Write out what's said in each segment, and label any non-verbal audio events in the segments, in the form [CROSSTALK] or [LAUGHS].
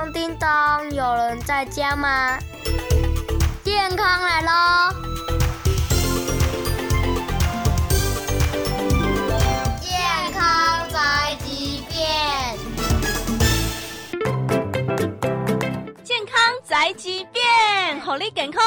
咚叮当，有人在家吗？健康来喽！健康宅急便，健康宅急便，好利健康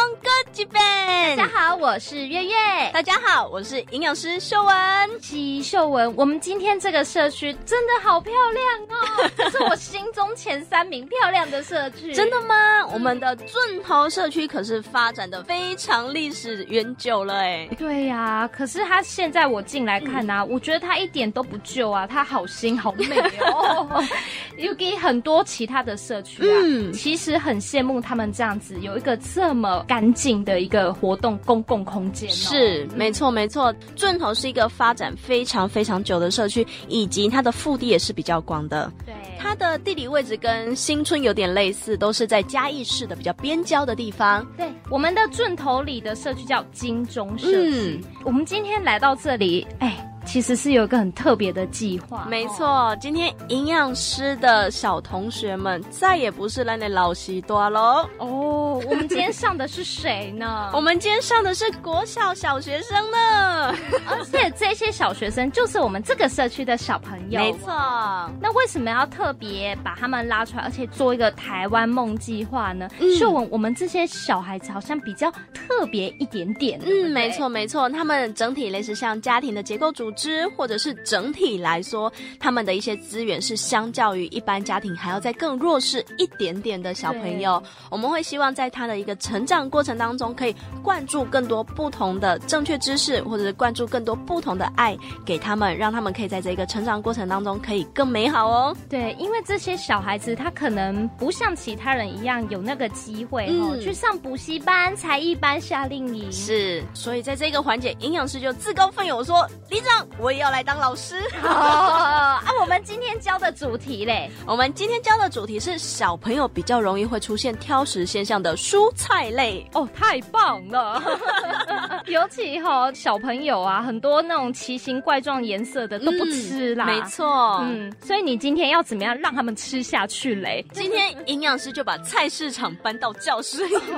大家好，我是月月。大家好，我是营养师秀文。吉秀文，我们今天这个社区真的好漂亮哦，[LAUGHS] 这是我心中前三名漂亮的社区。真的吗？我们的圳头社区可是发展的非常历史悠久了哎。对呀、啊，可是它现在我进来看啊，嗯、我觉得它一点都不旧啊，它好新好美哦。[LAUGHS] 又给很多其他的社区啊，嗯、其实很羡慕他们这样子有一个这么干净的一个活动公共空间、哦。是，没错没错，圳头是一个发展非常非常久的社区，以及它的腹地也是比较广的。对，它的地理位置跟新村有点类似，都是在嘉义市的比较边郊的地方。对，我们的圳头里的社区叫金钟社区。嗯、我们今天来到这里，哎。其实是有一个很特别的计划，没错。今天营养师的小同学们再也不是那的老西多喽。哦，我们今天上的是谁呢？[LAUGHS] 我们今天上的是国小小学生呢。而且这些小学生就是我们这个社区的小朋友。没错。那为什么要特别把他们拉出来，而且做一个台湾梦计划呢？嗯，秀文，我们这些小孩子好像比较特别一点点。嗯，没错没错，他们整体类似像家庭的结构组。或者是整体来说，他们的一些资源是相较于一般家庭还要再更弱势一点点的小朋友，我们会希望在他的一个成长过程当中，可以灌注更多不同的正确知识，或者是灌注更多不同的爱给他们，让他们可以在这个成长过程当中可以更美好哦。对，因为这些小孩子他可能不像其他人一样有那个机会哦，嗯、去上补习班、才艺班、夏令营。是，所以在这个环节，营养师就自告奋勇说：“李长。”我也要来当老师哦！啊，我们今天教的主题嘞，我们今天教的主题是小朋友比较容易会出现挑食现象的蔬菜类哦，太棒了！[LAUGHS] 尤其哈小朋友啊，很多那种奇形怪状颜色的都不吃啦，嗯、没错，嗯，所以你今天要怎么样让他们吃下去嘞？今天营养师就把菜市场搬到教室里面，[LAUGHS]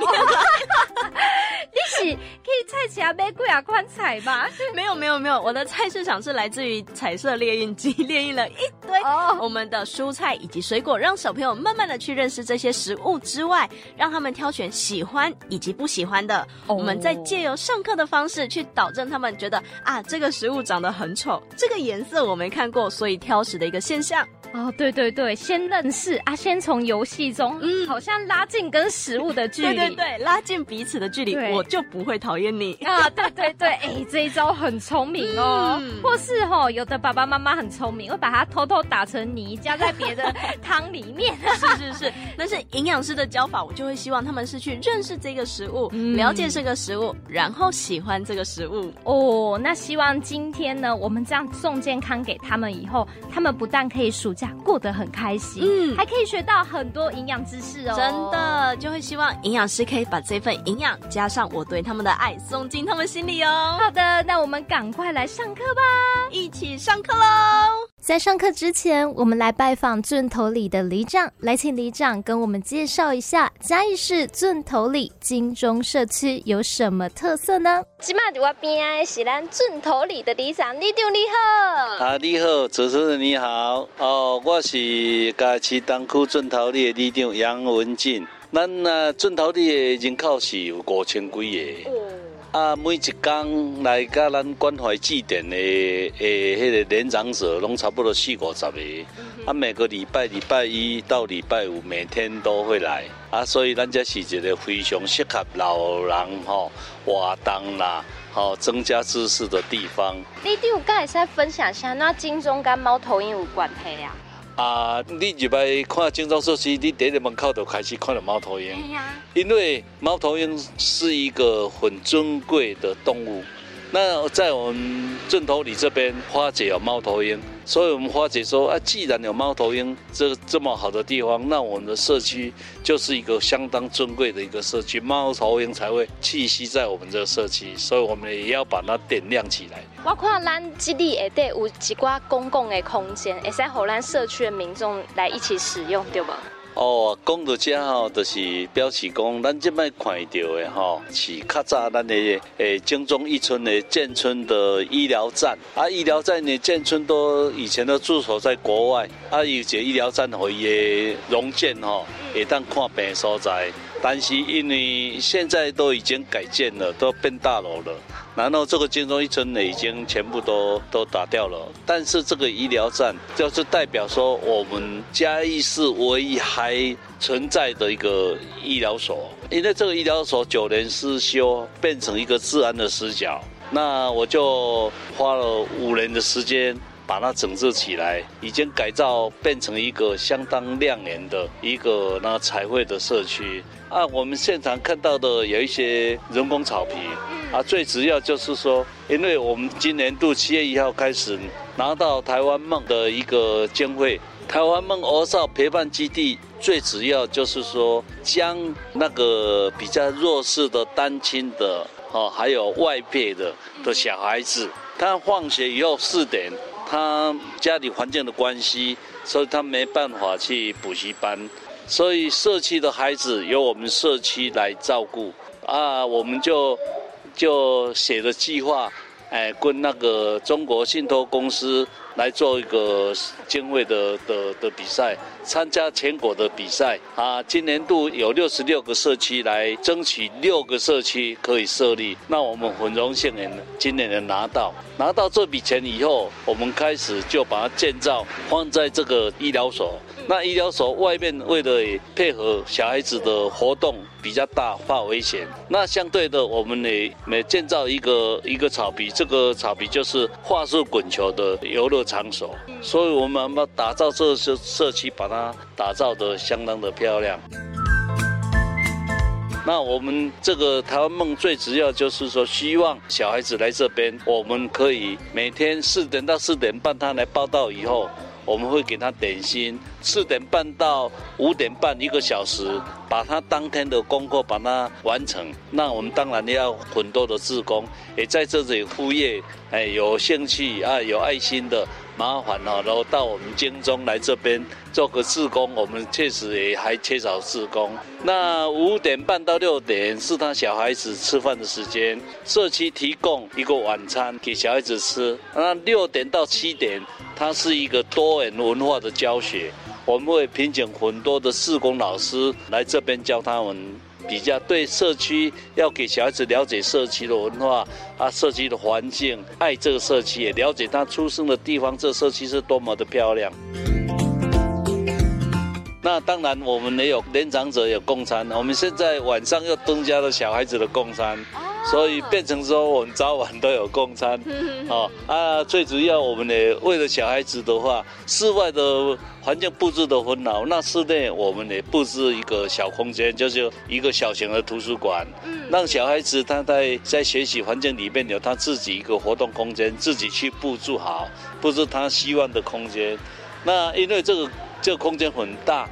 你是可以菜市场买贵啊款菜吧？[LAUGHS] 没有没有没有，我的菜市。场是来自于彩色猎印机，[LAUGHS] 列印了一堆我们的蔬菜以及水果，让小朋友慢慢的去认识这些食物之外，让他们挑选喜欢以及不喜欢的。我们再借由上课的方式去导正他们觉得啊，这个食物长得很丑，这个颜色我没看过，所以挑食的一个现象。哦，对对对，先认识啊，先从游戏中，嗯，好像拉近跟食物的距 [LAUGHS] 离，对对对，拉近彼此的距离，我就不会讨厌你啊。对对对，哎，这一招很聪明哦。嗯或是哦，有的爸爸妈妈很聪明，会把它偷偷打成泥，加在别的汤里面。是 [LAUGHS] 是是，那是营养师的教法，我就会希望他们是去认识这个食物，嗯、了解这个食物，然后喜欢这个食物。哦，那希望今天呢，我们这样送健康给他们以后，他们不但可以暑假过得很开心，嗯，还可以学到很多营养知识哦。真的，就会希望营养师可以把这份营养加上我对他们的爱，送进他们心里哦。好的，那我们赶快来上课吧。一起上课喽！在上课之前，我们来拜访圳头里的里长，来请里长跟我们介绍一下嘉义市圳头里金钟社区有什么特色呢？今麦在我边的是咱圳头里的里长，里长你好。啊，你好，主持人你好。哦，我是嘉义东区镇头里的里长杨文进。咱啊，镇头里的人口是有五千几个。哦啊，每一工来甲咱关怀祭典的诶，迄个年长者拢差不多四五十个。啊，每个礼拜礼拜一到礼拜五每天都会来。啊，所以咱这是一个非常适合老人吼活动啦，吼增加知识的地方。你有刚才在分享下，那金钟跟猫头鹰有关系啊？啊！你入来看精装设施，你第一个门口就开始看到猫头鹰，因为猫头鹰是一个很尊贵的动物。那在我们镇头里这边，花姐有猫头鹰，所以我们花姐说啊，既然有猫头鹰这这么好的地方，那我们的社区就是一个相当尊贵的一个社区，猫头鹰才会栖息在我们这个社区，所以我们也要把它点亮起来。我看咱这里下底有一寡公共的空间，会使让咱社区的民众来一起使用，对吧？哦，讲到这吼，就是表示讲，咱这摆看到的吼，是较早咱的诶精忠一村的建村的医疗站啊，医疗站呢建村都以前都驻守在国外啊，有这医疗站可以荣建吼，会当看病所在。但是因为现在都已经改建了，都变大楼了，然后这个精忠一村呢已经全部都都打掉了。但是这个医疗站就是代表说，我们嘉义市唯一还存在的一个医疗所。因为这个医疗所九年失修，变成一个治安的死角，那我就花了五年的时间。把它整治起来，已经改造变成一个相当亮眼的一个那彩绘的社区啊。我们现场看到的有一些人工草皮啊，最主要就是说，因为我们今年度七月一号开始拿到台湾梦的一个经费，台湾梦鹅少陪伴基地最主要就是说，将那个比较弱势的单亲的哦，还有外配的的小孩子，他放学以后四点。他家里环境的关系，所以他没办法去补习班，所以社区的孩子由我们社区来照顾。啊，我们就就写了计划，哎，跟那个中国信托公司来做一个经费的的的比赛，参加全国的比赛啊。今年度有六十六个社区来争取六个社区可以设立，那我们很荣幸的今年能拿到。拿到这笔钱以后，我们开始就把它建造放在这个医疗所。那医疗所外面为了配合小孩子的活动比较大，怕危险。那相对的，我们也每建造一个一个草皮，这个草皮就是花式滚球的游乐场所。所以我们把打造这些社社区，把它打造得相当的漂亮。那我们这个台湾梦最主要就是说，希望小孩子来这边，我们可以每天四点到四点半他来报到以后，我们会给他点心。四点半到五点半一个小时，把他当天的功课把它完成。那我们当然要很多的志工，也在这里副业，哎，有兴趣啊，有爱心的。麻烦哦，然后到我们京中来这边做个志工，我们确实也还缺少志工。那五点半到六点是他小孩子吃饭的时间，社区提供一个晚餐给小孩子吃。那六点到七点，它是一个多元文化的教学，我们会聘请很多的志工老师来这边教他们。比较对社区，要给小孩子了解社区的文化啊，社区的环境，爱这个社区，也了解他出生的地方，这社区是多么的漂亮。那当然，我们也有年长者有供餐，我们现在晚上又增加了小孩子的供餐。所以变成说，我们早晚都有供餐，哦啊，最主要我们呢，为了小孩子的话，室外的环境布置的很好，那室内我们也布置一个小空间，就是一个小型的图书馆，让小孩子他在在学习环境里面有他自己一个活动空间，自己去布置好，布置他希望的空间。那因为这个这个空间很大。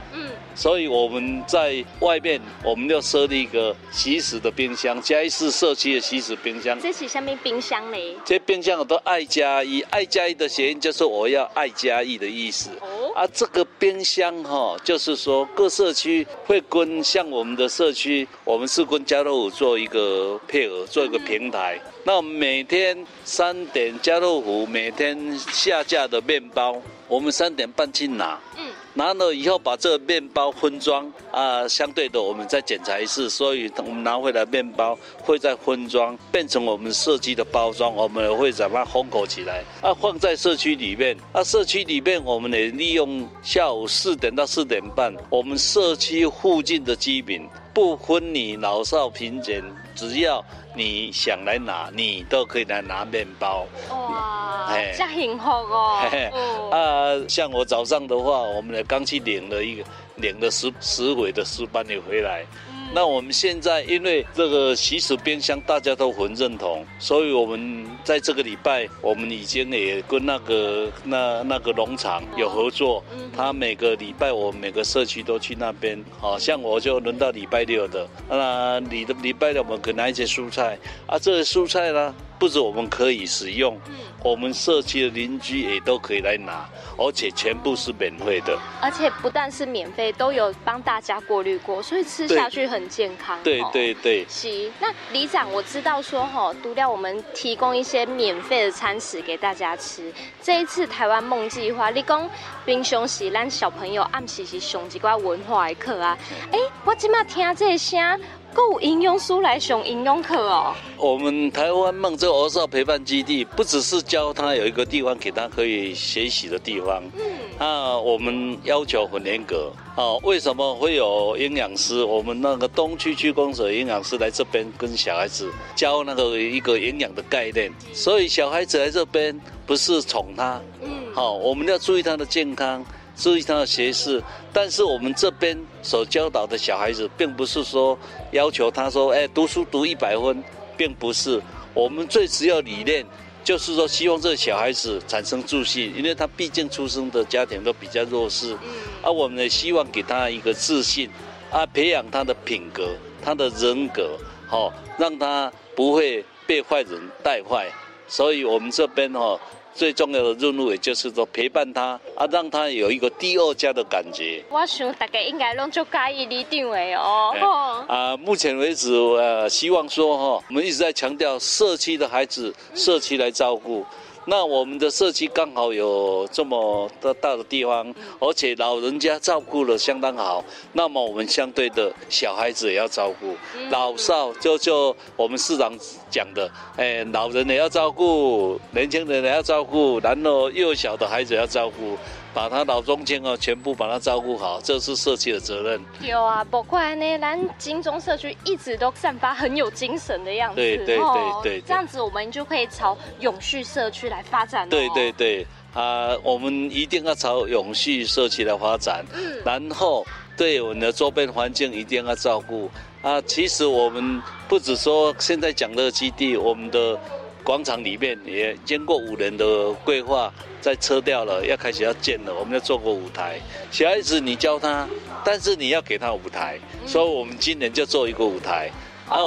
所以我们在外面，我们要设立一个洗食的冰箱，嘉义市社区的洗食冰箱。这是什么冰箱呢？这冰箱我都爱嘉义，爱嘉义的谐音就是我要爱嘉义的意思。哦。啊，这个冰箱哈，就是说各社区会跟像我们的社区，我们是跟家乐福做一个配合，做一个平台。嗯。那我们每天三点，家乐福每天下架的面包，我们三点半去拿。嗯。拿了以后，把这个面包分装啊，相对的我们再检查一次，所以我们拿回来面包会再分装，变成我们设计的包装，我们也会把它封口起来啊，放在社区里面啊。社区里面我们也利用下午四点到四点半，我们社区附近的居民，不分你老少贫贱，只要你想来拿，你都可以来拿面包。哇，真幸福哦！啊，像我早上的话，我们也刚去领了一个领了十十尾的石斑鱼回来。那我们现在因为这个习食冰箱大家都很认同，所以我们在这个礼拜，我们已经也跟那个那那个农场有合作，他每个礼拜我每个社区都去那边，好像我就轮到礼拜六的，那礼的礼拜六我们可以拿一些蔬菜，啊，这些蔬菜呢，不止我们可以使用，我们社区的邻居也都可以来拿，而且全部是免费的。而且不但是免费，都有帮大家过滤过，所以吃下去很健康。对对对。是，那李长我知道说哈，除了我们提供一些免费的餐食给大家吃，这一次台湾梦计划，你讲平常时让小朋友暗时是上一寡文化的课啊，哎、欸，我今麦听这声。够营养书来上营养课哦。我们台湾梦这个儿少陪伴基地，不只是教他有一个地方给他可以学习的地方。嗯。那，我们要求很严格。哦，为什么会有营养师？我们那个东区区公所营养师来这边跟小孩子教那个一个营养的概念。所以小孩子来这边不是宠他。嗯。好，我们要注意他的健康。注意他的学识，但是我们这边所教导的小孩子，并不是说要求他说，哎，读书读一百分，并不是。我们最主要理念就是说，希望这个小孩子产生自信，因为他毕竟出生的家庭都比较弱势，而我们也希望给他一个自信，啊，培养他的品格、他的人格，好，让他不会被坏人带坏。所以我们这边哈。最重要的任务，也就是说陪伴他啊，让他有一个第二家的感觉。我想大家应该拢就介意李定伟哦。啊，目前为止，呃，希望说哈，我们一直在强调社区的孩子，社区来照顾。那我们的社区刚好有这么的大的地方，而且老人家照顾的相当好，那么我们相对的小孩子也要照顾，老少就就我们市长讲的，哎，老人也要照顾，年轻人也要照顾，然后幼小的孩子也要照顾。把他老中青哦，全部把他照顾好，这是社区的责任。有啊，不管呢，咱金钟社区一直都散发很有精神的样子。对对对对，对，这样子我们就可以朝永续社区来发展。对对对，啊，我们一定要朝永续社区来发展。嗯。然后对我们的周边环境一定要照顾啊。其实我们不只说现在讲的基地，我们的。广场里面也经过五年的规划，在撤掉了，要开始要建了。我们要做个舞台，小孩子你教他，但是你要给他舞台，所以我们今年就做一个舞台。啊，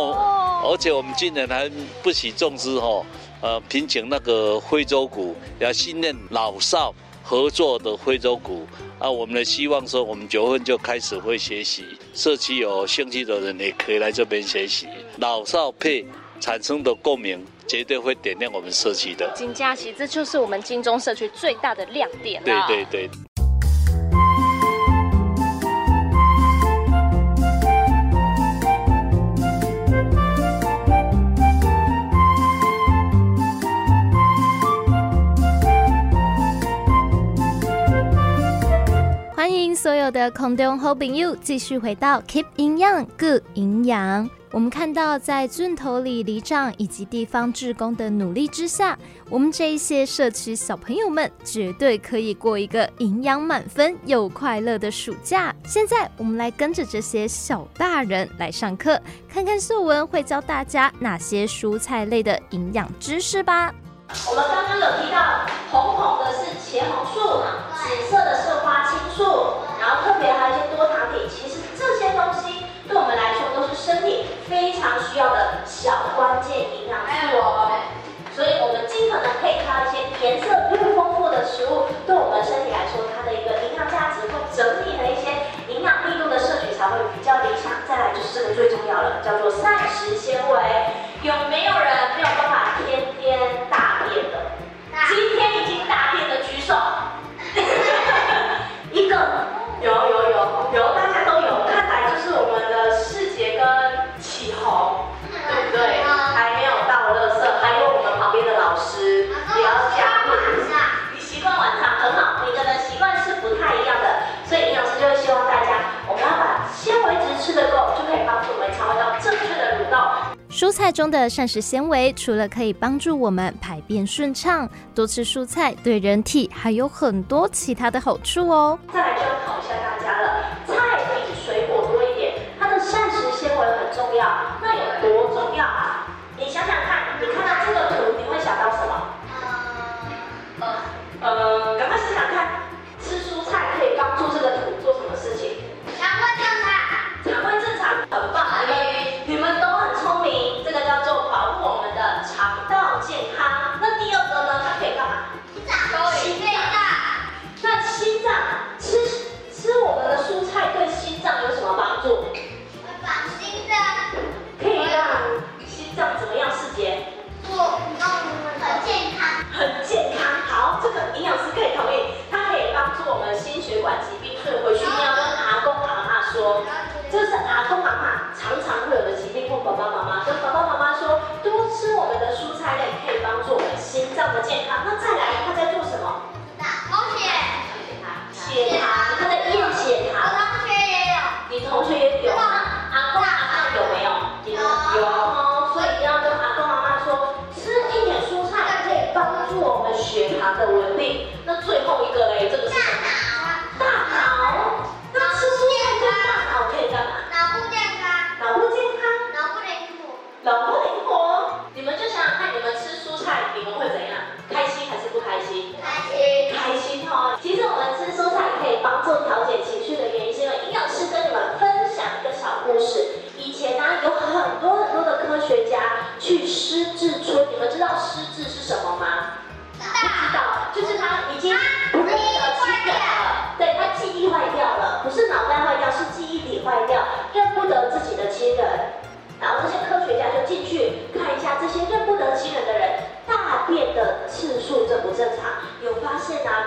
而且我们今年还不惜重资哈，呃，聘请那个非洲鼓，要训练老少合作的非洲鼓。啊，我们的希望说，我们九月份就开始会学习，社区有兴趣的人也可以来这边学习，老少配产生的共鸣。绝对会点亮我们社区的。金佳琪，这就是我们金钟社区最大的亮点。对对对。欢迎所有的空中好朋友继续回到 Keep 营养 Good 营养。我们看到，在圳头里里长以及地方志工的努力之下，我们这一些社区小朋友们绝对可以过一个营养满分又快乐的暑假。现在，我们来跟着这些小大人来上课，看看秀文会教大家哪些蔬菜类的营养知识吧。我们刚刚有提到，红红的是茄红素，紫色的是花青素，然后特别还有一些多糖体。其实这些东西我们来说都是身体非常需要的小关键营养素，所以我们尽可能配套一些颜色越丰富的食物，对我们身体来说，它的一个营养价值或整体的一些营养密度的摄取才会比较理想。再来就是这个最重要了，叫做膳食纤维。有没有人中的膳食纤维，除了可以帮助我们排便顺畅，多吃蔬菜对人体还有很多其他的好处哦。再来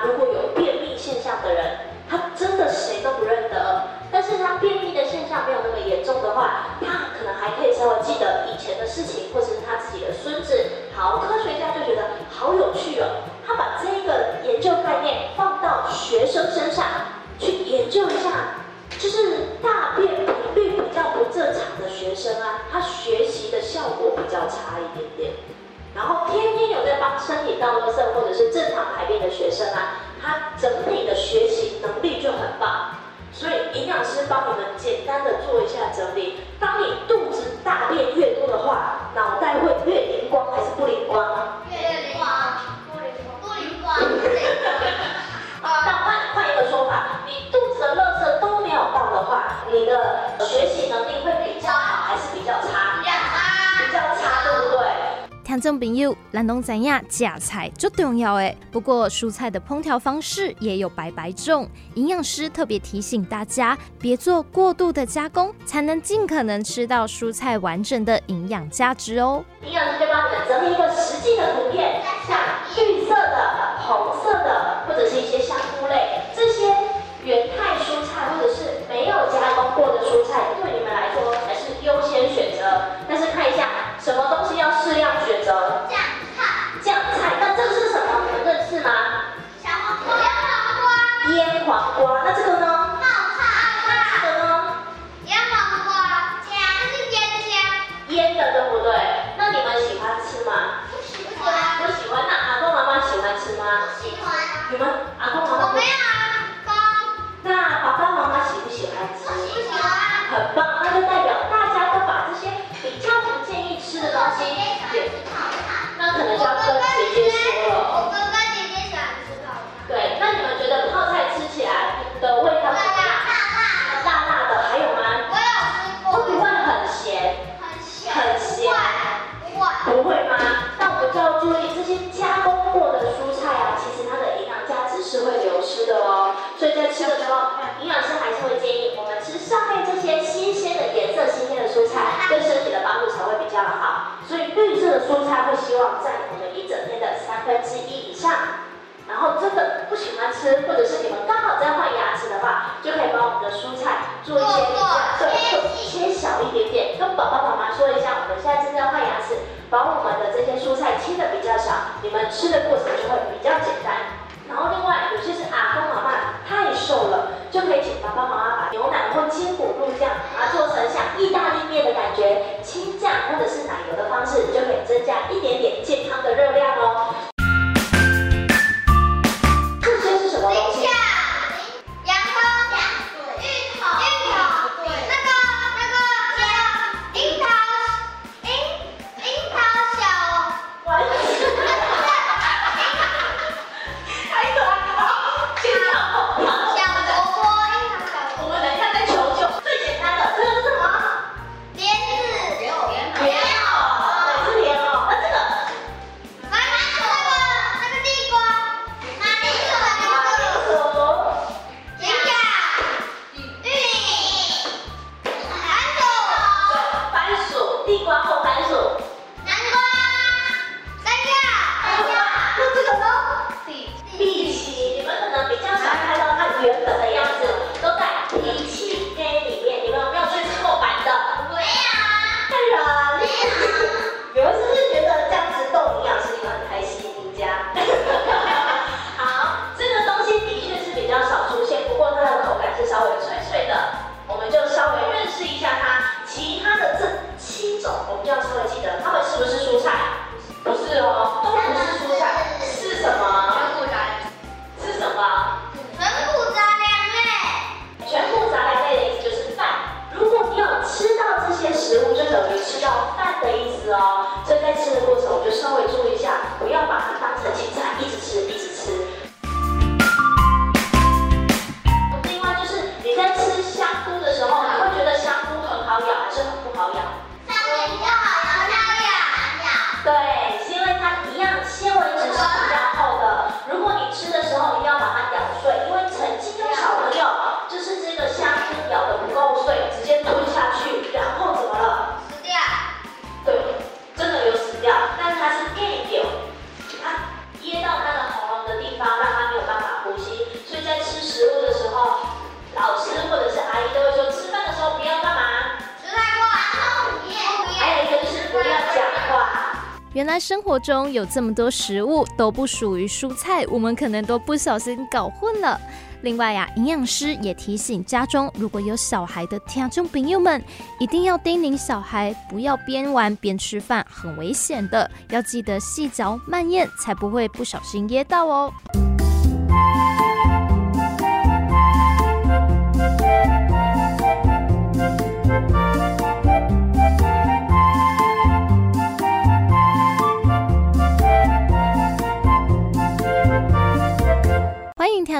如果有便秘现象的人他真的谁都不认那么是或者是正常排便的学生啊山东三亚假菜就重要哎不过蔬菜的烹调方式也有白白种营养师特别提醒大家别做过度的加工才能尽可能吃到蔬菜完整的营养价值哦。营养师就帮你们整理一个实际的图片像绿色的红色的或者是吃，或者是你们刚好在换牙齿的话，就可以把我们的蔬菜做一些切切小一点点，跟宝宝宝妈说一下，我们现在正在换牙齿，把我们的这些蔬菜切的比较小，你们吃的过程。活中有这么多食物都不属于蔬菜，我们可能都不小心搞混了。另外呀、营养师也提醒家中如果有小孩的听众朋友们，一定要叮咛小孩不要边玩边吃饭，很危险的，要记得细嚼慢咽，才不会不小心噎到哦。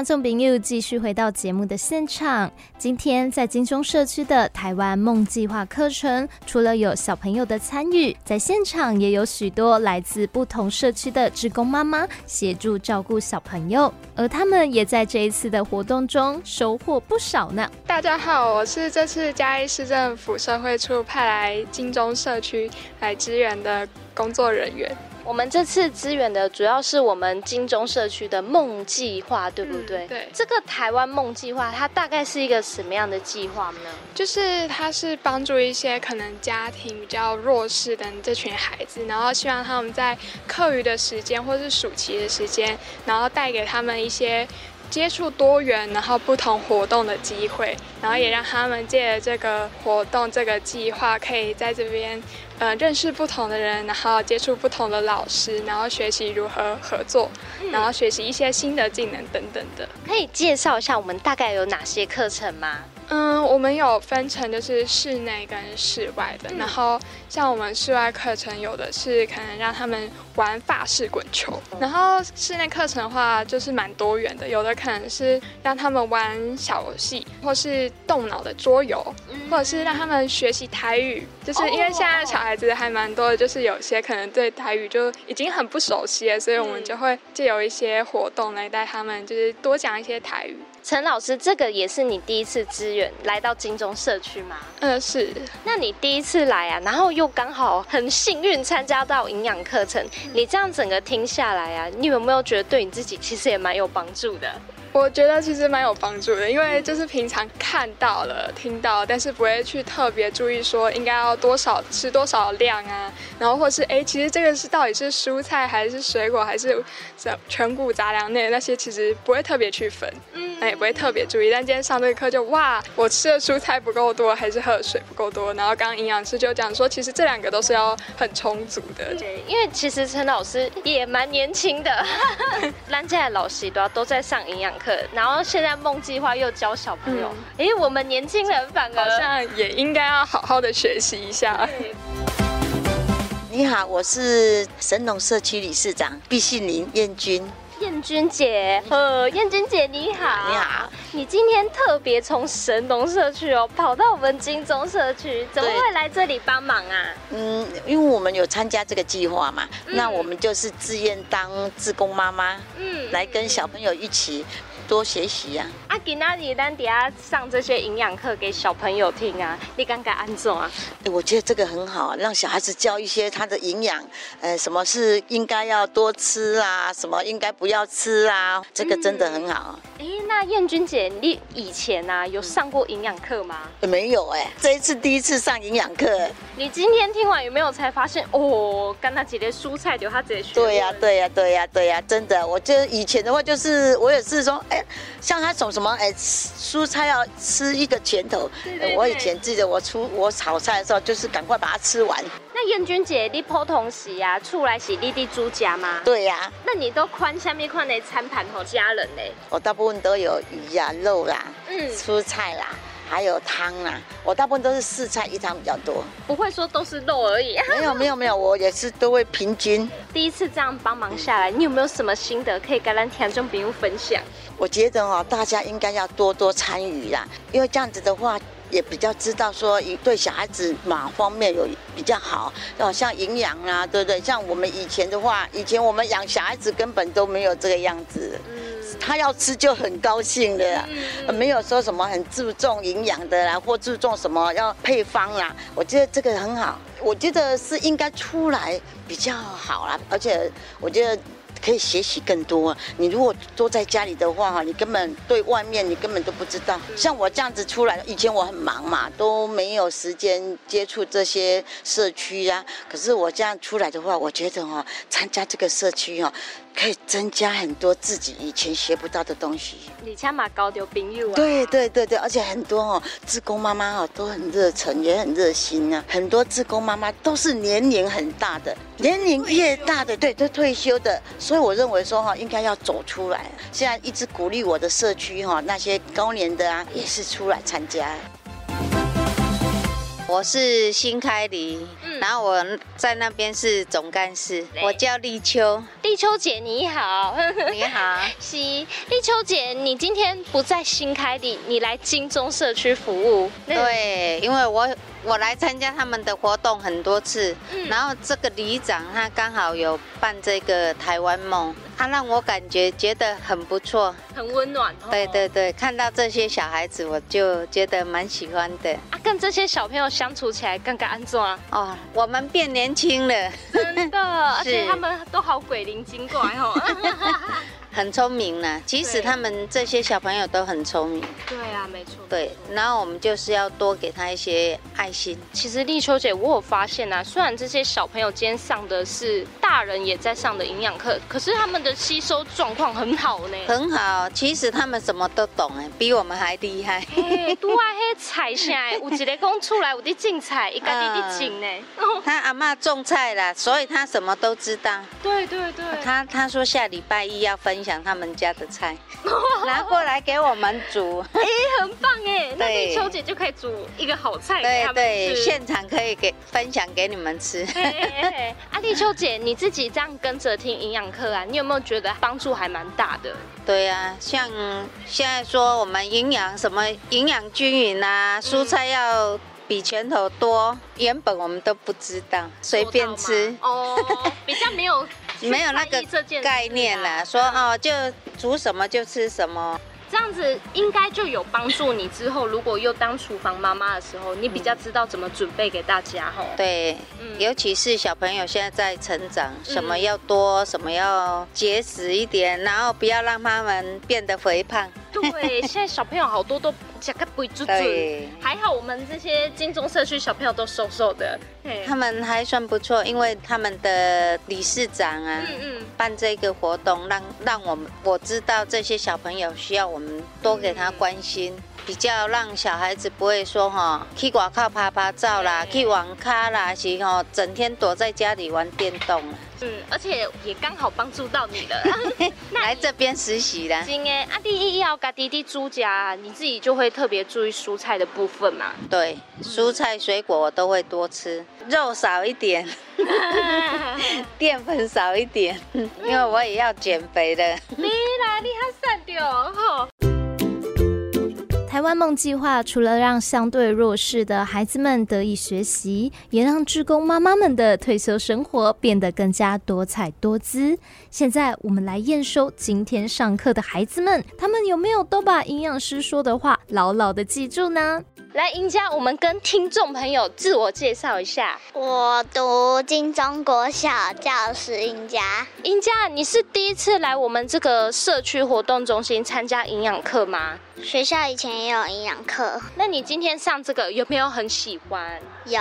听众朋友继续回到节目的现场。今天在金钟社区的台湾梦计划课程，除了有小朋友的参与，在现场也有许多来自不同社区的职工妈妈协助照顾小朋友，而他们也在这一次的活动中收获不少呢。大家好，我是这次嘉义市政府社会处派来金钟社区来支援的工作人员。我们这次支援的主要是我们金钟社区的梦计划，对不对？嗯、对。这个台湾梦计划，它大概是一个什么样的计划呢？就是它是帮助一些可能家庭比较弱势的这群孩子，然后希望他们在课余的时间或是暑期的时间，然后带给他们一些接触多元然后不同活动的机会，然后也让他们借着这个活动这个计划，可以在这边。呃，认识不同的人，然后接触不同的老师，然后学习如何合作，然后学习一些新的技能等等的。可以介绍一下我们大概有哪些课程吗？嗯，我们有分成就是室内跟室外的，然后像我们室外课程有的是可能让他们玩法式滚球，然后室内课程的话就是蛮多元的，有的可能是让他们玩小游戏，或是动脑的桌游，或者是让他们学习台语，就是因为现在小孩子还蛮多的，就是有些可能对台语就已经很不熟悉了，所以我们就会借由一些活动来带他们，就是多讲一些台语。陈老师，这个也是你第一次支援来到金钟社区吗？嗯，是。那你第一次来啊，然后又刚好很幸运参加到营养课程，你这样整个听下来啊，你有没有觉得对你自己其实也蛮有帮助的？我觉得其实蛮有帮助的，因为就是平常看到了、听到，但是不会去特别注意说应该要多少吃多少量啊，然后或是哎，其实这个是到底是蔬菜还是水果还是全谷杂粮类那些，其实不会特别去分，嗯，那也不会特别注意。但今天上这个课就哇，我吃的蔬菜不够多，还是喝的水不够多？然后刚刚营养师就讲说，其实这两个都是要很充足的。对，因为其实陈老师也蛮年轻的，[LAUGHS] 咱家的老师都都在上营养课。然后现在梦计划又教小朋友，哎、嗯，我们年轻人反而好像也应该要好好的学习一下。你好，我是神农社区理事长毕信林燕君。燕君姐，呃，燕君姐你好，你好，你今天特别从神农社区哦跑到我们金钟社区，怎么会来这里帮忙啊？嗯，因为我们有参加这个计划嘛，嗯、那我们就是自愿当志工妈妈，嗯，来跟小朋友一起。多学习呀！啊，今仔日咱底下上这些营养课给小朋友听啊，你感觉安怎啊？哎，我觉得这个很好，让小孩子教一些他的营养，呃，什么是应该要多吃啊，什么应该不要吃啊，这个真的很好。哎、嗯，那燕君姐，你以前啊有上过营养课吗？没有哎，这一次第一次上营养课。你今天听完有没有才发现哦？刚才几碟蔬菜就他直接学。对呀、啊，对呀、啊，对呀、啊，对呀、啊，真的，我觉得以前的话就是我也是说，哎。像他种什么哎，蔬菜要吃一个拳头。对对对，我以前记得我出我炒菜的时候，就是赶快把它吃完。那燕君姐，你普通时啊，出来是你的主家吗？对呀、啊。那你都宽下面宽的餐盘和家人呢？我大部分都有鱼呀、啊、肉啦，嗯，蔬菜啦。还有汤啊，我大部分都是四菜一汤比较多，不会说都是肉而已。[LAUGHS] 没有没有没有，我也是都会平均。第一次这样帮忙下来，你有没有什么心得可以跟咱听众朋友分享？我觉得哦，大家应该要多多参与啦，因为这样子的话也比较知道说，对小孩子哪方面有比较好，哦，像营养啊，对不对？像我们以前的话，以前我们养小孩子根本都没有这个样子。他要吃就很高兴的啦，没有说什么很注重营养的啦，或注重什么要配方啦。我觉得这个很好，我觉得是应该出来比较好啦。而且我觉得可以学习更多。你如果都在家里的话哈，你根本对外面你根本都不知道。像我这样子出来，以前我很忙嘛，都没有时间接触这些社区呀。可是我这样出来的话，我觉得哈，参加这个社区哈。可以增加很多自己以前学不到的东西。你且嘛交到朋友啊？对对对对，而且很多哦，志工妈妈哦都很热忱，也很热心啊。很多志工妈妈都是年龄很大的，年龄越大的，对，都退休的。所以我认为说哈，应该要走出来。现在一直鼓励我的社区哈，那些高年的啊，也是出来参加。我是新开黎，嗯、然后我在那边是总干事，我叫立秋。立秋姐你好，你好，[LAUGHS] [LAUGHS] 是立秋姐，你今天不在新开黎，你来金钟社区服务。对，因为我。我来参加他们的活动很多次，嗯、然后这个里长他刚好有办这个台湾梦，他让我感觉觉得很不错，很温暖。哦、对对对，看到这些小孩子，我就觉得蛮喜欢的。啊，跟这些小朋友相处起来更加安装哦，我们变年轻了，真的，[LAUGHS] 而且他们都好鬼灵精怪哦。[LAUGHS] 很聪明呢，其实他们这些小朋友都很聪明。对啊，没错。对，然后我们就是要多给他一些爱心。其实立秋姐，我有发现啊，虽然这些小朋友今天上的是大人也在上的营养课，可是他们的吸收状况很好呢。很好，其实他们什么都懂哎，比我们还厉害。哎，都爱黑菜菜，[LAUGHS] 有一个讲出来有的种菜，一个的的种呢。他阿妈种菜啦，所以他什么都知道。对对对。他他说下礼拜一要分。分享他们家的菜，[LAUGHS] 拿过来给我们煮，哎、欸，很棒哎！对那立秋姐就可以煮一个好菜给他们吃，对对，现场可以给分享给你们吃。[LAUGHS] 啊，立秋姐，你自己这样跟着听营养课啊，你有没有觉得帮助还蛮大的？对啊，像现在说我们营养什么营养均匀啊，嗯、蔬菜要比拳头多，原本我们都不知道，随便吃哦，比较没有。没有那个概念了，说哦，就煮什么就吃什么，这样子应该就有帮助你之后，如果又当厨房妈妈的时候，你比较知道怎么准备给大家哈。对，尤其是小朋友现在在成长，什么要多，什么要节食一点，然后不要让他们变得肥胖。对，现在小朋友好多都吃个肥猪猪，还好我们这些金钟社区小朋友都瘦瘦的，他们还算不错，因为他们的理事长啊，嗯嗯，办这个活动，让让我们我知道这些小朋友需要我们多给他关心。嗯。比较让小孩子不会说哈，去外靠拍拍照啦，去网咖啦，是吼，整天躲在家里玩电动。嗯，而且也刚好帮助到你了，[LAUGHS] 来这边实习啦。今天阿弟一要跟弟弟住家，你自己就会特别注意蔬菜的部分嘛？对，蔬菜水果我都会多吃，肉少一点，[LAUGHS] 淀粉少一点，因为我也要减肥的。[LAUGHS] 你啦，你还善良吼。台湾梦计划除了让相对弱势的孩子们得以学习，也让职工妈妈们的退休生活变得更加多彩多姿。现在我们来验收今天上课的孩子们，他们有没有都把营养师说的话牢牢的记住呢？来，赢家，我们跟听众朋友自我介绍一下。我读金钟国小，教师赢家。赢家，你是第一次来我们这个社区活动中心参加营养课吗？学校以前也有营养课。那你今天上这个有没有很喜欢？有。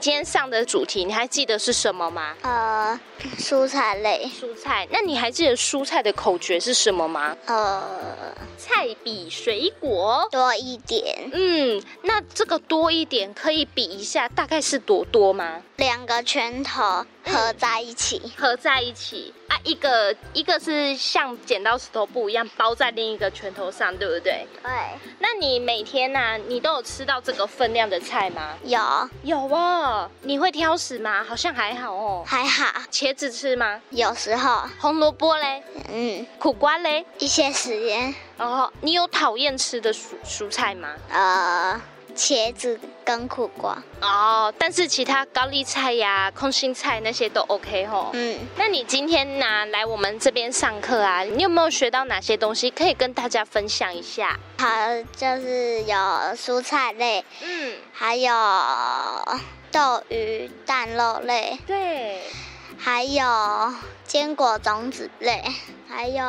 今天上的主题你还记得是什么吗？呃，蔬菜类。蔬菜。那你还记得蔬菜的口诀是什么吗？呃，菜比水果多一点。嗯，那这个多一点可以比一下，大概是多多吗？两个拳头合在一起。嗯，合在一起。啊，一个一个是像剪刀石头布一样包在另一个拳头上，对不对？对。那你每天呢、啊，你都有吃到这个分量的菜吗？有，有哦。你会挑食吗？好像还好哦。还好。茄子吃吗？有时候。红萝卜嘞？嗯。苦瓜嘞？一些时间。哦，你有讨厌吃的蔬蔬菜吗？呃。茄子跟苦瓜哦，但是其他高丽菜呀、空心菜那些都 OK 吼。嗯，那你今天呢来我们这边上课啊？你有没有学到哪些东西可以跟大家分享一下？好，就是有蔬菜类，嗯，还有豆鱼蛋肉类，对，还有坚果种子类，还有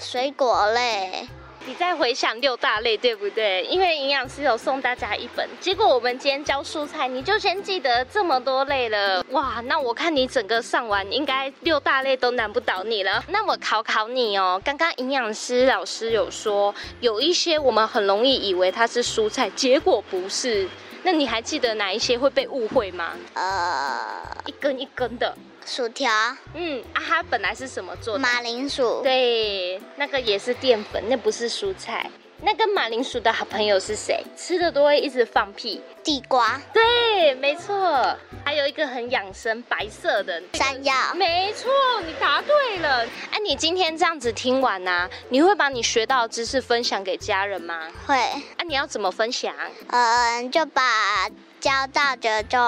水果类。你在回想六大类对不对？因为营养师有送大家一本，结果我们今天教蔬菜，你就先记得这么多类了。哇，那我看你整个上完，应该六大类都难不倒你了。那我考考你哦，刚刚营养师老师有说，有一些我们很容易以为它是蔬菜，结果不是。那你还记得哪一些会被误会吗？呃，一根一根的。薯条，嗯啊，它本来是什么做的？马铃薯，对，那个也是淀粉，那不是蔬菜。那跟马铃薯的好朋友是谁？吃的都会一直放屁。地瓜，对，没错。还有一个很养生，白色的山药，没错，你答对了。哎、啊，你今天这样子听完呢、啊，你会把你学到的知识分享给家人吗？会。啊，你要怎么分享？嗯，就把。教到的就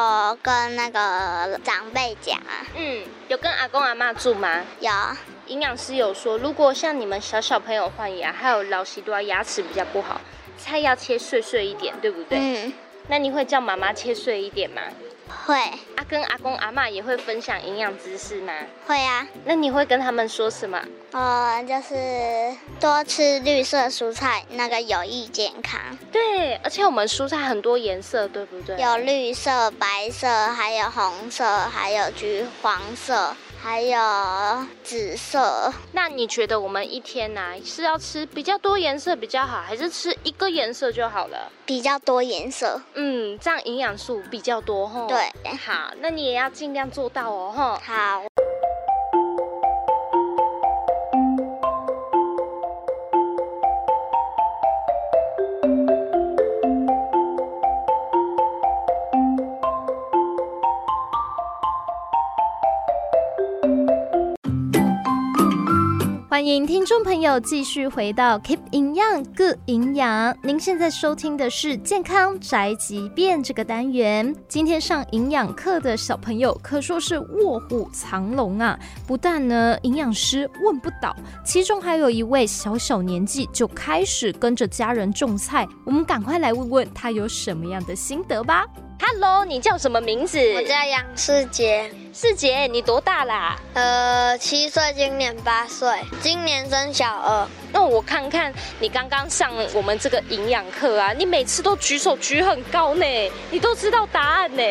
跟那个长辈讲啊。嗯，有跟阿公阿妈住吗？有。营养师有说，如果像你们小小朋友换牙，还有老习多牙齿比较不好，菜要切碎碎一点，对不对？嗯。那你会叫妈妈切碎一点吗？会。阿跟阿公阿妈也会分享营养知识吗？会啊。那你会跟他们说什么？呃，就是多吃绿色蔬菜，那个有益健康。对，而且我们蔬菜很多颜色，对不对？有绿色、白色，还有红色，还有橘黄色。还有紫色。那你觉得我们一天呢、啊、是要吃比较多颜色比较好，还是吃一个颜色就好了？比较多颜色。嗯，这样营养素比较多吼。对。好，那你也要尽量做到哦吼。好。欢迎听众朋友继续回到 Keep 营养 Good 营养，您现在收听的是健康宅急便这个单元。今天上营养课的小朋友可说是卧虎藏龙啊！不但呢营养师问不倒，其中还有一位小小年纪就开始跟着家人种菜。我们赶快来问问他有什么样的心得吧。Hello，你叫什么名字？我叫杨世杰。世杰，你多大啦？呃，七岁，今年八岁，今年升小二。那我看看你刚刚上我们这个营养课啊，你每次都举手举很高呢，你都知道答案呢？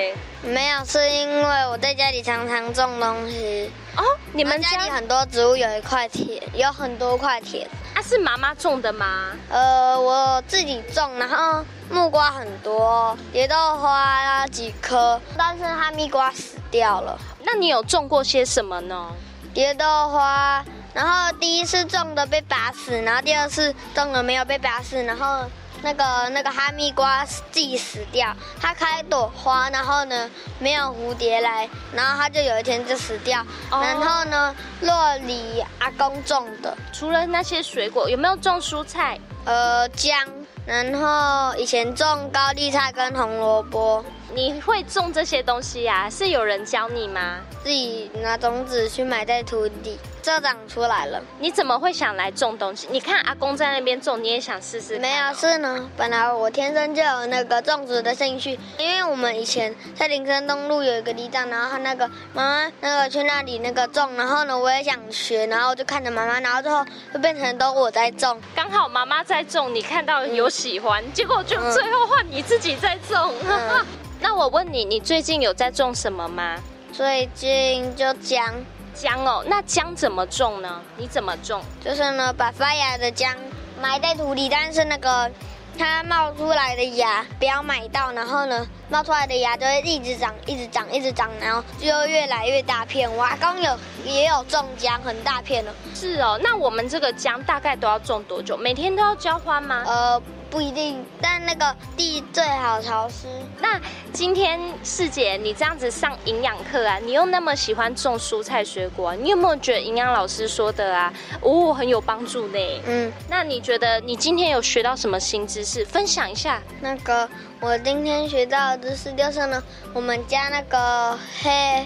没有，是因为我在家里常常种东西。哦，你们家，家里很多植物有一块田，有很多块田。啊，是妈妈种的吗？呃，我自己种，然后木瓜很多，蝶豆花啊几颗，但是哈密瓜死掉了。那你有种过些什么呢？蝶豆花，然后第一次种的被拔死，然后第二次种的没有被拔死，然后。那个那个哈密瓜自己死掉，它开一朵花，然后呢没有蝴蝶来，然后它就有一天就死掉。Oh. 然后呢，洛里阿公种的。除了那些水果，有没有种蔬菜？呃，姜，然后以前种高丽菜跟红萝卜。你会种这些东西呀、啊？是有人教你吗？自己拿种子去埋在土里，这长出来了。你怎么会想来种东西？你看阿公在那边种，你也想试试、哦？没有是呢，本来我天生就有那个种植的兴趣，因为我们以前在林森东路有一个地藏，然后他那个妈妈那个去那里那个种，然后呢我也想学，然后就看着妈妈，然后最后就变成都我在种。刚好妈妈在种，你看到有喜欢，嗯、结果就最后换你自己在种。嗯那我问你，你最近有在种什么吗？最近就姜，姜哦。那姜怎么种呢？你怎么种？就是呢，把发芽的姜埋在土里，但是那个它冒出来的芽不要埋到，然后呢，冒出来的芽就会一直长，一直长，一直长，然后就越来越大片。我刚有也有种姜，很大片了。是哦，那我们这个姜大概都要种多久？每天都要浇花吗？呃。不一定，但那个地最好潮湿。那今天世姐，你这样子上营养课啊，你又那么喜欢种蔬菜水果，你有没有觉得营养老师说的啊，哦，很有帮助呢？嗯，那你觉得你今天有学到什么新知识？分享一下。那个我今天学到的知识就是呢，我们家那个黑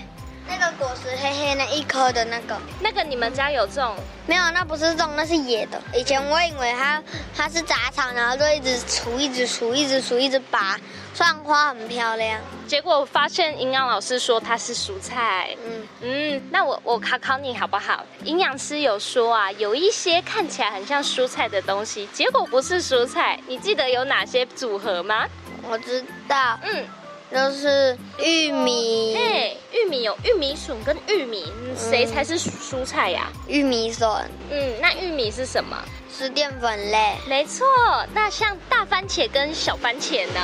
那个果实黑黑那一颗的那个，那个你们家有种？没有，那不是种，那是野的。以前我以为它它是杂草，然后就一直除，一直除，一直除，一直拔，虽然花很漂亮。结果我发现营养老师说它是蔬菜。嗯嗯，那我我考考你好不好？营养师有说啊，有一些看起来很像蔬菜的东西，结果不是蔬菜。你记得有哪些组合吗？我知道。嗯。就是玉米，对，玉米有玉米笋跟玉米，谁才是蔬菜呀？玉米笋。嗯，那玉米是什么？是淀粉类。没错。那像大番茄跟小番茄呢？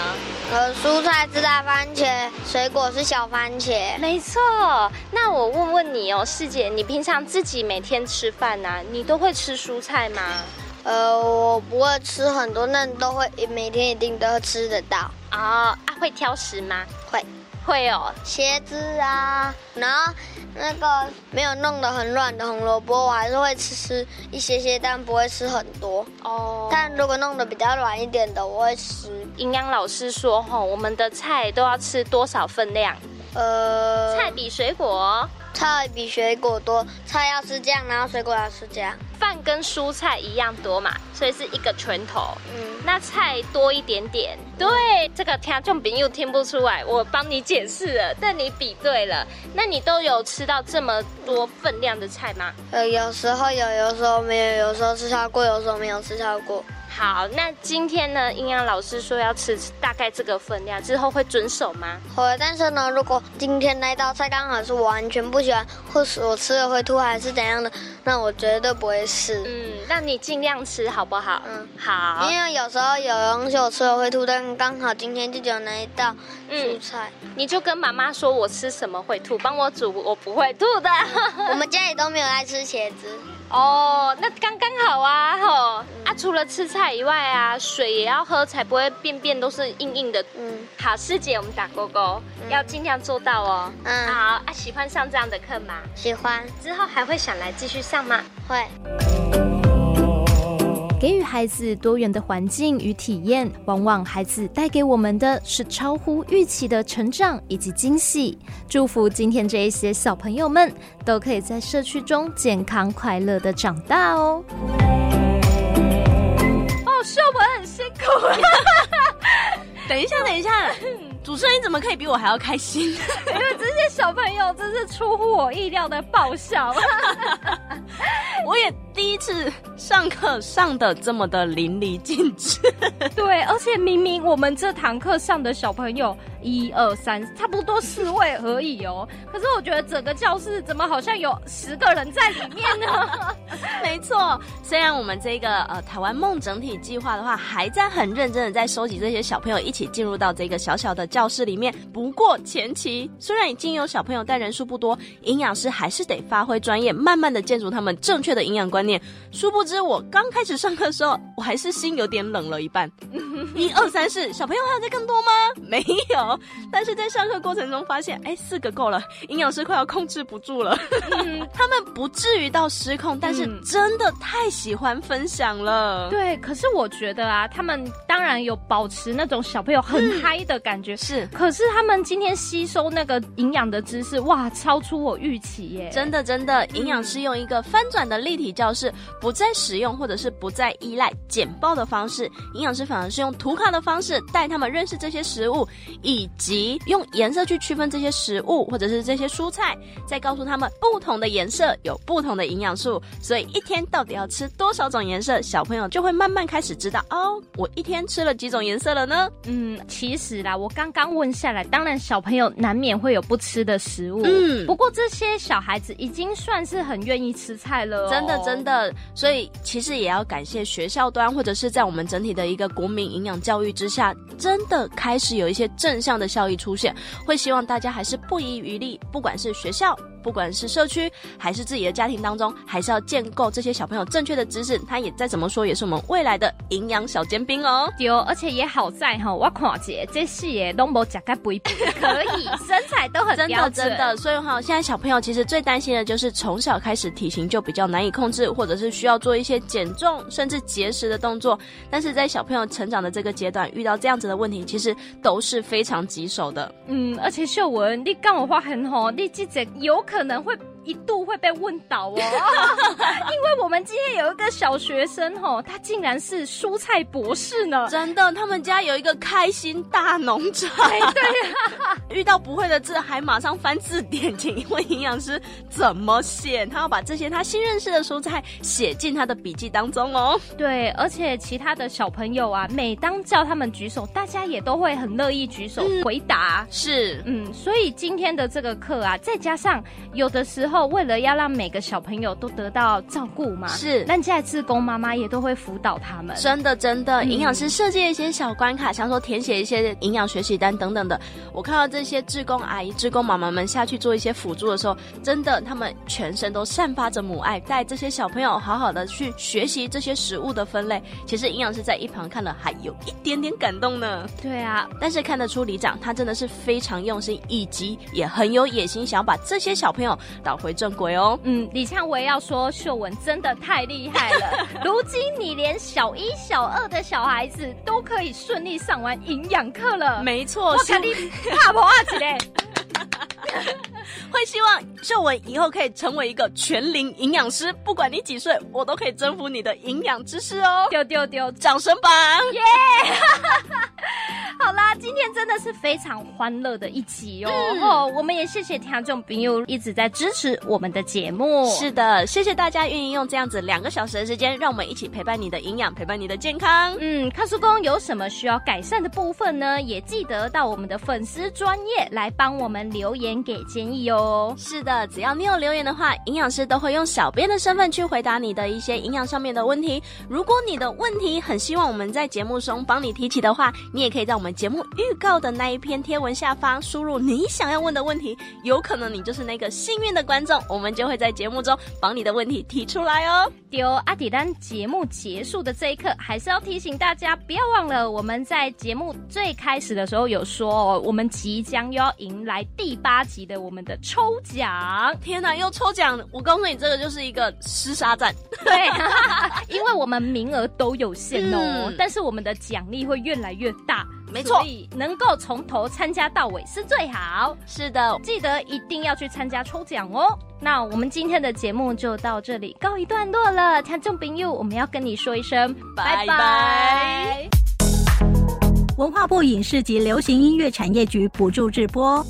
呃，蔬菜是大番茄，水果是小番茄。没错。那我问问你哦，师姐，你平常自己每天吃饭呢，你都会吃蔬菜吗？呃，我不会吃很多，那都会每天一定都吃得到。啊、哦、啊，会挑食吗？会，会哦。茄子啊，然后那个没有弄得很软的红萝卜，我还是会吃吃一些些，但不会吃很多。哦。但如果弄得比较软一点的，我会吃。营养老师说，吼，我们的菜都要吃多少分量？呃，菜比水果。菜比水果多，菜要吃这样，然后水果要吃这样。饭跟蔬菜一样多嘛，所以是一个拳头。嗯，那菜多一点点。对，这个听众朋友听不出来，我帮你解释了，但你比对了。那你都有吃到这么多分量的菜吗？呃，有时候有，有时候没有，有时候吃超过，有时候没有吃超过。好，那今天呢？营养老师说要吃大概这个分量，之后会遵守吗？会，但是呢，如果今天那道菜刚好是我完全不喜欢，或是我吃了会吐，还是怎样的，那我绝对不会吃。嗯，那你尽量吃好不好？嗯，好。因为有时候有东西我吃了会吐，但刚好今天就只有那一道蔬菜，嗯，你就跟妈妈说我吃什么会吐，帮我煮，我不会吐的。我们家里都没有爱吃茄子。哦，那刚刚好啊，吼、嗯、啊！除了吃菜以外啊，水也要喝，才不会便便都是硬硬的。嗯，好，师姐，我们打勾勾，嗯、要尽量做到哦。嗯，好啊，喜欢上这样的课吗？喜欢。之后还会想来继续上吗？会。给予孩子多元的环境与体验，往往孩子带给我们的是超乎预期的成长以及惊喜。祝福今天这一些小朋友们都可以在社区中健康快乐的长大哦。哦，秀文很辛苦。[LAUGHS] 等一下，等一下。主持人你怎么可以比我还要开心？因为这些小朋友真是出乎我意料的爆笑。[LAUGHS] [LAUGHS] 我也第一次上课上的这么的淋漓尽致。对，而且明明我们这堂课上的小朋友一二三，差不多四位而已哦。可是我觉得整个教室怎么好像有十个人在里面呢？[LAUGHS] 没错，虽然我们这个呃台湾梦整体计划的话，还在很认真的在收集这些小朋友一起进入到这个小小的。教室里面，不过前期虽然已经有小朋友，但人数不多，营养师还是得发挥专业，慢慢的建筑他们正确的营养观念。殊不知，我刚开始上课的时候，我还是心有点冷了一半。一 [LAUGHS] [LAUGHS] 二三四，小朋友还有在更多吗？没有。但是在上课过程中发现，哎，四个够了，营养师快要控制不住了。嗯、他们不至于到失控，但是真的太喜欢分享了。对，可是我觉得啊，他们当然有保持那种小朋友很嗨的感觉。嗯是，可是他们今天吸收那个营养的知识，哇，超出我预期耶！真的，真的，营养师用一个翻转的立体教室，不再使用或者是不再依赖简报的方式，营养师反而是用图卡的方式带他们认识这些食物，以及用颜色去区分这些食物或者是这些蔬菜，再告诉他们不同的颜色有不同的营养素，所以一天到底要吃多少种颜色，小朋友就会慢慢开始知道哦，我一天吃了几种颜色了呢？嗯，其实啦，我刚。刚问下来，当然小朋友难免会有不吃的食物。嗯，不过这些小孩子已经算是很愿意吃菜了哦。真的真的。所以其实也要感谢学校端，或者是在我们整体的一个国民营养教育之下，真的开始有一些正向的效益出现。会希望大家还是不遗余力，不管是学校。不管是社区还是自己的家庭当中，还是要建构这些小朋友正确的知识。他也再怎么说，也是我们未来的营养小尖兵哦。对，而且也好在哈，我看姐这些也都没夹个肥肥，可以 [LAUGHS] 身材都很。真的真的，所以哈，现在小朋友其实最担心的就是从小开始体型就比较难以控制，或者是需要做一些减重甚至节食的动作。但是在小朋友成长的这个阶段，遇到这样子的问题，其实都是非常棘手的。嗯，而且秀文，你刚我话很好，你记者有可能会。一度会被问倒哦，[LAUGHS] 因为我们今天有一个小学生哦，他竟然是蔬菜博士呢！真的，他们家有一个开心大农场。对呀，遇到不会的字还马上翻字典，请问营养师怎么写？他要把这些他新认识的蔬菜写进他的笔记当中哦。对，而且其他的小朋友啊，每当叫他们举手，大家也都会很乐意举手回答。嗯、是，嗯，所以今天的这个课啊，再加上有的时候。为了要让每个小朋友都得到照顾嘛，是，那现在志工妈妈也都会辅导他们。真的，真的，营养师设计一些小关卡，像说填写一些营养学习单等等的。我看到这些志工阿姨、志工妈妈们下去做一些辅助的时候，真的，他们全身都散发着母爱，带这些小朋友好好的去学习这些食物的分类。其实营养师在一旁看了，还有一点点感动呢。对啊，但是看得出里长他真的是非常用心，以及也很有野心，想要把这些小朋友导回正轨哦，嗯，李呛维要说秀文真的太厉害了。[LAUGHS] 如今你连小一、小二的小孩子都可以顺利上完营养课了，没错，我肯定怕不怕起嘞。[LAUGHS] 会希望秀文以后可以成为一个全龄营养师，不管你几岁，我都可以征服你的营养知识哦。丢丢丢，掌声吧！耶！[LAUGHS] 真的是非常欢乐的一集哦。嗯、哦，我们也谢谢听众朋友一直在支持我们的节目。是的，谢谢大家愿意用这样子两个小时的时间，让我们一起陪伴你的营养，陪伴你的健康。嗯，康叔公有什么需要改善的部分呢？也记得到我们的粉丝专业来帮我们留言给建议哦。是的，只要你有留言的话，营养师都会用小编的身份去回答你的一些营养上面的问题。如果你的问题很希望我们在节目中帮你提起的话，你也可以在我们。节目预告的那一篇贴文下方输入你想要问的问题，有可能你就是那个幸运的观众，我们就会在节目中把你的问题提出来哦。丢阿迪丹，节目结束的这一刻，还是要提醒大家，不要忘了我们在节目最开始的时候有说哦，我们即将又要迎来第八集的我们的抽奖。天哪，又抽奖！我告诉你，这个就是一个厮杀战。对，[LAUGHS] 因为我们名额都有限哦，嗯、但是我们的奖励会越来越大。没错，所以能够从头参加到尾是最好。是的，记得一定要去参加抽奖哦。那我们今天的节目就到这里告一段落了。听众朋友，我们要跟你说一声拜拜。文化部影视及流行音乐产业局补助直播。